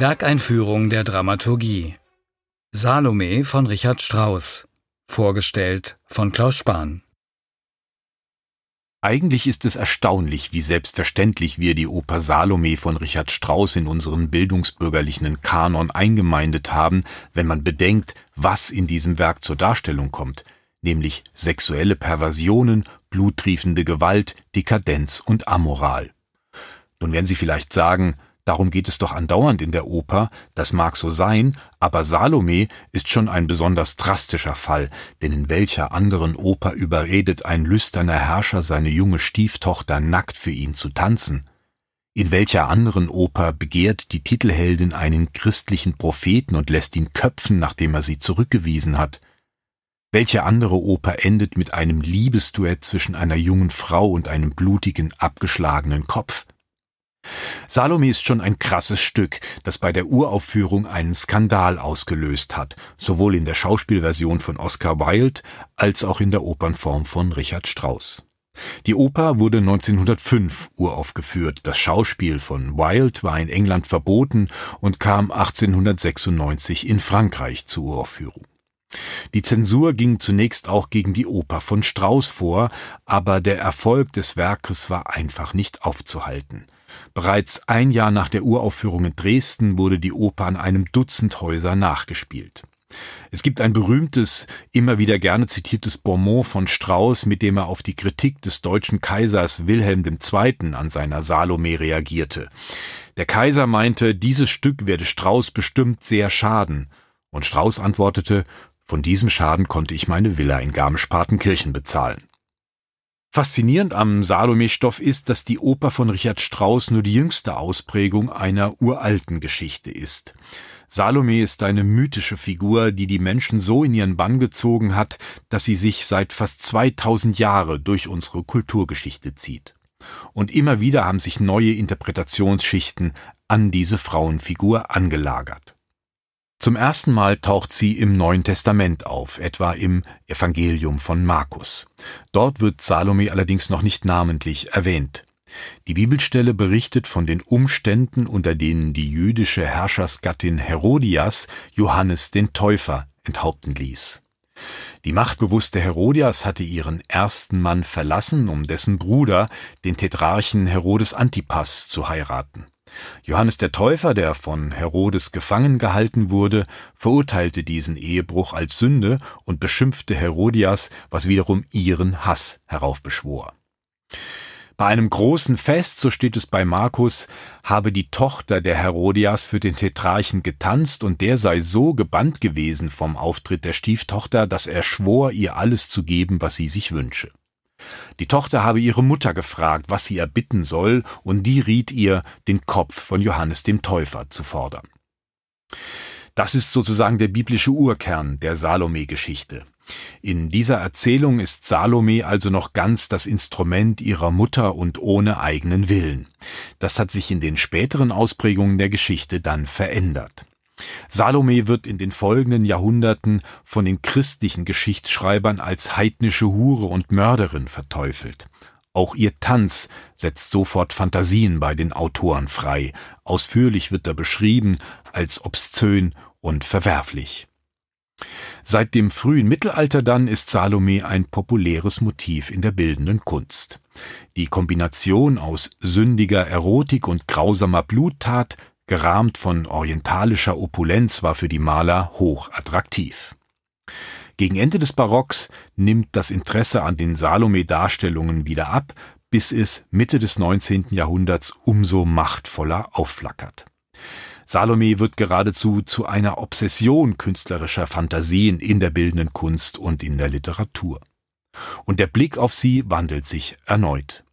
Werkeinführung der Dramaturgie. Salome von Richard Strauss. Vorgestellt von Klaus Spahn. Eigentlich ist es erstaunlich, wie selbstverständlich wir die Oper Salome von Richard Strauss in unseren bildungsbürgerlichen Kanon eingemeindet haben, wenn man bedenkt, was in diesem Werk zur Darstellung kommt, nämlich sexuelle Perversionen, bluttriefende Gewalt, Dekadenz und Amoral. Nun werden Sie vielleicht sagen, Darum geht es doch andauernd in der Oper, das mag so sein, aber Salome ist schon ein besonders drastischer Fall, denn in welcher anderen Oper überredet ein lüsterner Herrscher seine junge Stieftochter nackt für ihn zu tanzen? In welcher anderen Oper begehrt die Titelheldin einen christlichen Propheten und lässt ihn köpfen, nachdem er sie zurückgewiesen hat? Welche andere Oper endet mit einem Liebesduett zwischen einer jungen Frau und einem blutigen, abgeschlagenen Kopf? Salome ist schon ein krasses Stück, das bei der Uraufführung einen Skandal ausgelöst hat, sowohl in der Schauspielversion von Oscar Wilde als auch in der Opernform von Richard Strauss. Die Oper wurde 1905 uraufgeführt, das Schauspiel von Wilde war in England verboten und kam 1896 in Frankreich zur Uraufführung. Die Zensur ging zunächst auch gegen die Oper von Strauss vor, aber der Erfolg des Werkes war einfach nicht aufzuhalten. Bereits ein Jahr nach der Uraufführung in Dresden wurde die Oper an einem Dutzend Häuser nachgespielt. Es gibt ein berühmtes, immer wieder gerne zitiertes Bonmot von Strauss, mit dem er auf die Kritik des deutschen Kaisers Wilhelm II. an seiner Salome reagierte. Der Kaiser meinte, dieses Stück werde Strauss bestimmt sehr schaden. Und Strauss antwortete, von diesem Schaden konnte ich meine Villa in Garmisch-Partenkirchen bezahlen. Faszinierend am Salome-Stoff ist, dass die Oper von Richard Strauss nur die jüngste Ausprägung einer uralten Geschichte ist. Salome ist eine mythische Figur, die die Menschen so in ihren Bann gezogen hat, dass sie sich seit fast 2000 Jahre durch unsere Kulturgeschichte zieht. Und immer wieder haben sich neue Interpretationsschichten an diese Frauenfigur angelagert. Zum ersten Mal taucht sie im Neuen Testament auf, etwa im Evangelium von Markus. Dort wird Salome allerdings noch nicht namentlich erwähnt. Die Bibelstelle berichtet von den Umständen, unter denen die jüdische Herrschersgattin Herodias Johannes den Täufer enthaupten ließ. Die machtbewusste Herodias hatte ihren ersten Mann verlassen, um dessen Bruder, den Tetrarchen Herodes Antipas, zu heiraten. Johannes der Täufer, der von Herodes gefangen gehalten wurde, verurteilte diesen Ehebruch als Sünde und beschimpfte Herodias, was wiederum ihren Hass heraufbeschwor. Bei einem großen Fest, so steht es bei Markus, habe die Tochter der Herodias für den Tetrarchen getanzt und der sei so gebannt gewesen vom Auftritt der Stieftochter, dass er schwor, ihr alles zu geben, was sie sich wünsche. Die Tochter habe ihre Mutter gefragt, was sie erbitten soll, und die riet ihr, den Kopf von Johannes dem Täufer zu fordern. Das ist sozusagen der biblische Urkern der Salome-Geschichte. In dieser Erzählung ist Salome also noch ganz das Instrument ihrer Mutter und ohne eigenen Willen. Das hat sich in den späteren Ausprägungen der Geschichte dann verändert. Salome wird in den folgenden Jahrhunderten von den christlichen Geschichtsschreibern als heidnische Hure und Mörderin verteufelt. Auch ihr Tanz setzt sofort Fantasien bei den Autoren frei. Ausführlich wird er beschrieben als obszön und verwerflich. Seit dem frühen Mittelalter dann ist Salome ein populäres Motiv in der bildenden Kunst. Die Kombination aus sündiger Erotik und grausamer Bluttat gerahmt von orientalischer Opulenz, war für die Maler hoch attraktiv. Gegen Ende des Barocks nimmt das Interesse an den Salome-Darstellungen wieder ab, bis es Mitte des 19. Jahrhunderts umso machtvoller aufflackert. Salome wird geradezu zu einer Obsession künstlerischer Fantasien in der bildenden Kunst und in der Literatur. Und der Blick auf sie wandelt sich erneut.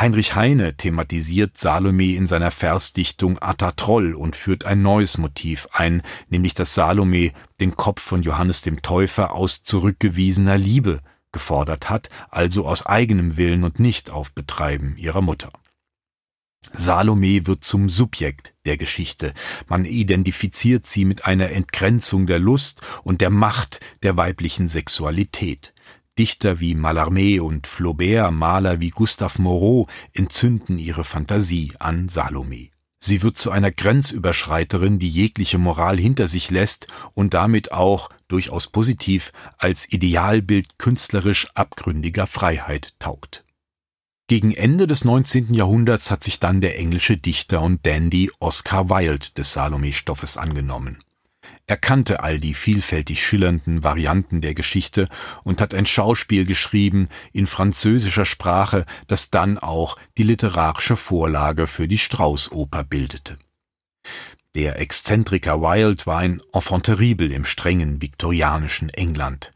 Heinrich Heine thematisiert Salome in seiner Versdichtung Atta Troll und führt ein neues Motiv ein, nämlich dass Salome den Kopf von Johannes dem Täufer aus zurückgewiesener Liebe gefordert hat, also aus eigenem Willen und nicht auf Betreiben ihrer Mutter. Salome wird zum Subjekt der Geschichte. Man identifiziert sie mit einer Entgrenzung der Lust und der Macht der weiblichen Sexualität. Dichter wie Mallarmé und Flaubert, Maler wie Gustave Moreau entzünden ihre Fantasie an Salome. Sie wird zu einer Grenzüberschreiterin, die jegliche Moral hinter sich lässt und damit auch durchaus positiv als Idealbild künstlerisch abgründiger Freiheit taugt. Gegen Ende des 19. Jahrhunderts hat sich dann der englische Dichter und Dandy Oscar Wilde des Salome-Stoffes angenommen. Er kannte all die vielfältig schillernden Varianten der Geschichte und hat ein Schauspiel geschrieben in französischer Sprache, das dann auch die literarische Vorlage für die Strauß-Oper bildete. Der Exzentriker Wilde war ein Enfant terrible im strengen viktorianischen England.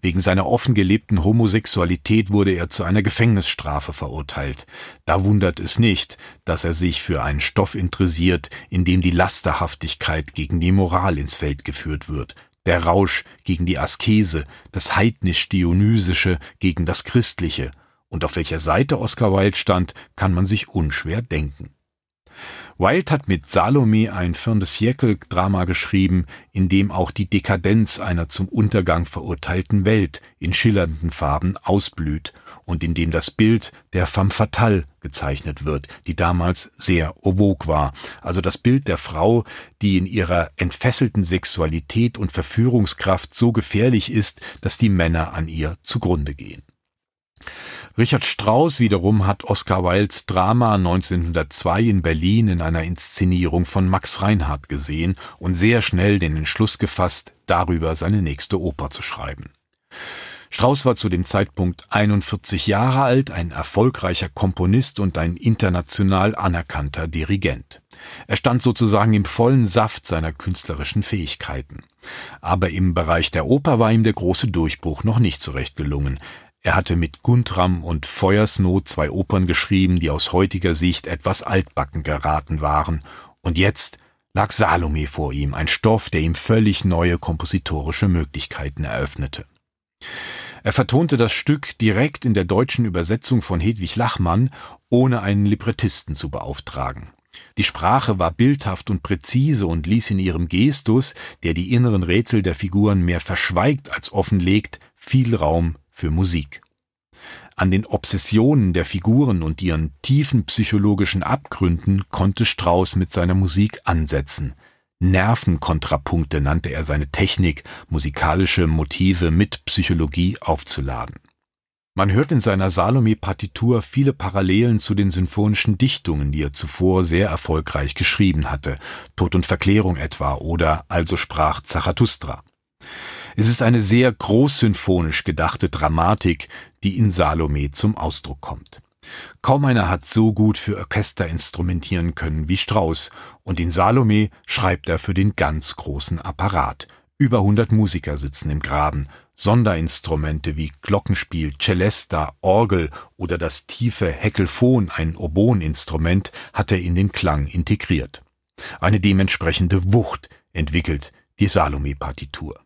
Wegen seiner offen gelebten Homosexualität wurde er zu einer Gefängnisstrafe verurteilt. Da wundert es nicht, dass er sich für einen Stoff interessiert, in dem die Lasterhaftigkeit gegen die Moral ins Feld geführt wird, der Rausch gegen die Askese, das heidnisch-dionysische gegen das Christliche. Und auf welcher Seite Oscar Wilde stand, kann man sich unschwer denken. Wilde hat mit Salome ein Fin de siècle Drama geschrieben, in dem auch die Dekadenz einer zum Untergang verurteilten Welt in schillernden Farben ausblüht und in dem das Bild der femme fatale gezeichnet wird, die damals sehr vogue war, also das Bild der Frau, die in ihrer entfesselten Sexualität und Verführungskraft so gefährlich ist, dass die Männer an ihr zugrunde gehen. Richard Strauss wiederum hat Oscar Wildes Drama 1902 in Berlin in einer Inszenierung von Max Reinhardt gesehen und sehr schnell den Entschluss gefasst, darüber seine nächste Oper zu schreiben. Strauss war zu dem Zeitpunkt 41 Jahre alt, ein erfolgreicher Komponist und ein international anerkannter Dirigent. Er stand sozusagen im vollen Saft seiner künstlerischen Fähigkeiten. Aber im Bereich der Oper war ihm der große Durchbruch noch nicht so recht gelungen. Er hatte mit Guntram und Feuersnot zwei Opern geschrieben, die aus heutiger Sicht etwas altbacken geraten waren, und jetzt lag Salome vor ihm, ein Stoff, der ihm völlig neue kompositorische Möglichkeiten eröffnete. Er vertonte das Stück direkt in der deutschen Übersetzung von Hedwig Lachmann, ohne einen Librettisten zu beauftragen. Die Sprache war bildhaft und präzise und ließ in ihrem Gestus, der die inneren Rätsel der Figuren mehr verschweigt als offenlegt, viel Raum für Musik. An den Obsessionen der Figuren und ihren tiefen psychologischen Abgründen konnte Strauss mit seiner Musik ansetzen. Nervenkontrapunkte nannte er seine Technik, musikalische Motive mit Psychologie aufzuladen. Man hört in seiner Salome-Partitur viele Parallelen zu den symphonischen Dichtungen, die er zuvor sehr erfolgreich geschrieben hatte, Tod und Verklärung etwa oder Also sprach Zarathustra. Es ist eine sehr großsymphonisch gedachte Dramatik, die in Salome zum Ausdruck kommt. Kaum einer hat so gut für Orchester instrumentieren können wie Strauss, und in Salome schreibt er für den ganz großen Apparat. Über 100 Musiker sitzen im Graben, Sonderinstrumente wie Glockenspiel, Celesta, Orgel oder das tiefe Heckelphon, ein Oboeninstrument, hat er in den Klang integriert. Eine dementsprechende Wucht entwickelt die Salome-Partitur.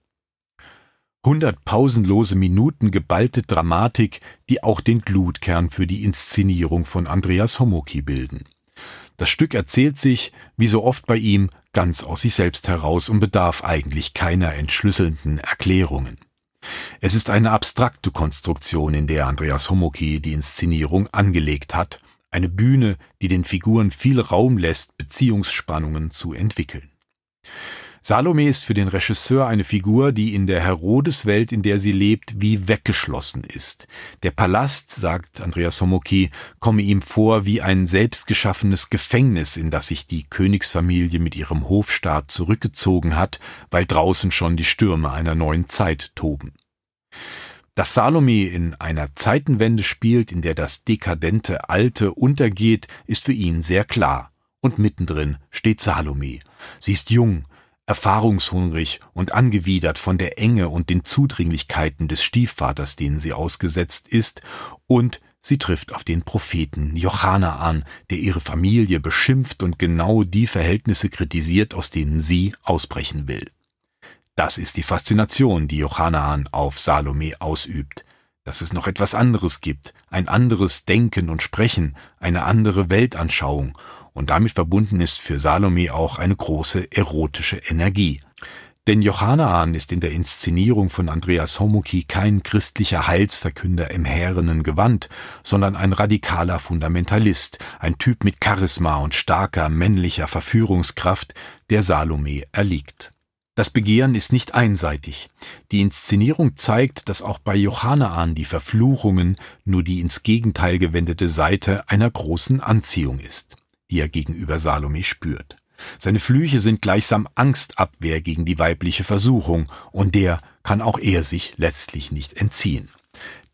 Hundert pausenlose Minuten geballte Dramatik, die auch den Glutkern für die Inszenierung von Andreas Homoki bilden. Das Stück erzählt sich, wie so oft bei ihm, ganz aus sich selbst heraus und bedarf eigentlich keiner entschlüsselnden Erklärungen. Es ist eine abstrakte Konstruktion, in der Andreas Homoki die Inszenierung angelegt hat, eine Bühne, die den Figuren viel Raum lässt, Beziehungsspannungen zu entwickeln. Salome ist für den Regisseur eine Figur, die in der Herodeswelt, in der sie lebt, wie weggeschlossen ist. Der Palast, sagt Andreas Homoki, komme ihm vor wie ein selbstgeschaffenes Gefängnis, in das sich die Königsfamilie mit ihrem Hofstaat zurückgezogen hat, weil draußen schon die Stürme einer neuen Zeit toben. Dass Salome in einer Zeitenwende spielt, in der das dekadente Alte untergeht, ist für ihn sehr klar. Und mittendrin steht Salome. Sie ist jung, erfahrungshungrig und angewidert von der Enge und den Zudringlichkeiten des Stiefvaters, denen sie ausgesetzt ist, und sie trifft auf den Propheten Johanna an, der ihre Familie beschimpft und genau die Verhältnisse kritisiert, aus denen sie ausbrechen will. Das ist die Faszination, die Johanaan auf Salome ausübt, dass es noch etwas anderes gibt, ein anderes Denken und Sprechen, eine andere Weltanschauung und damit verbunden ist für Salome auch eine große erotische Energie. Denn Johanaan ist in der Inszenierung von Andreas Homuki kein christlicher Heilsverkünder im härenen Gewand, sondern ein radikaler Fundamentalist, ein Typ mit Charisma und starker männlicher Verführungskraft, der Salome erliegt. Das Begehren ist nicht einseitig. Die Inszenierung zeigt, dass auch bei Johanaan die Verfluchungen nur die ins Gegenteil gewendete Seite einer großen Anziehung ist, die er gegenüber Salome spürt. Seine Flüche sind gleichsam Angstabwehr gegen die weibliche Versuchung, und der kann auch er sich letztlich nicht entziehen.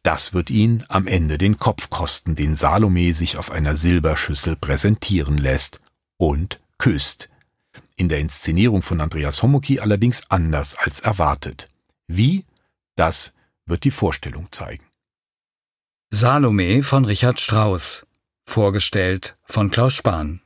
Das wird ihn am Ende den Kopf kosten, den Salome sich auf einer Silberschüssel präsentieren lässt und küsst. In der Inszenierung von Andreas Homoki allerdings anders als erwartet. Wie? Das wird die Vorstellung zeigen. Salome von Richard Strauss vorgestellt von Klaus Spahn.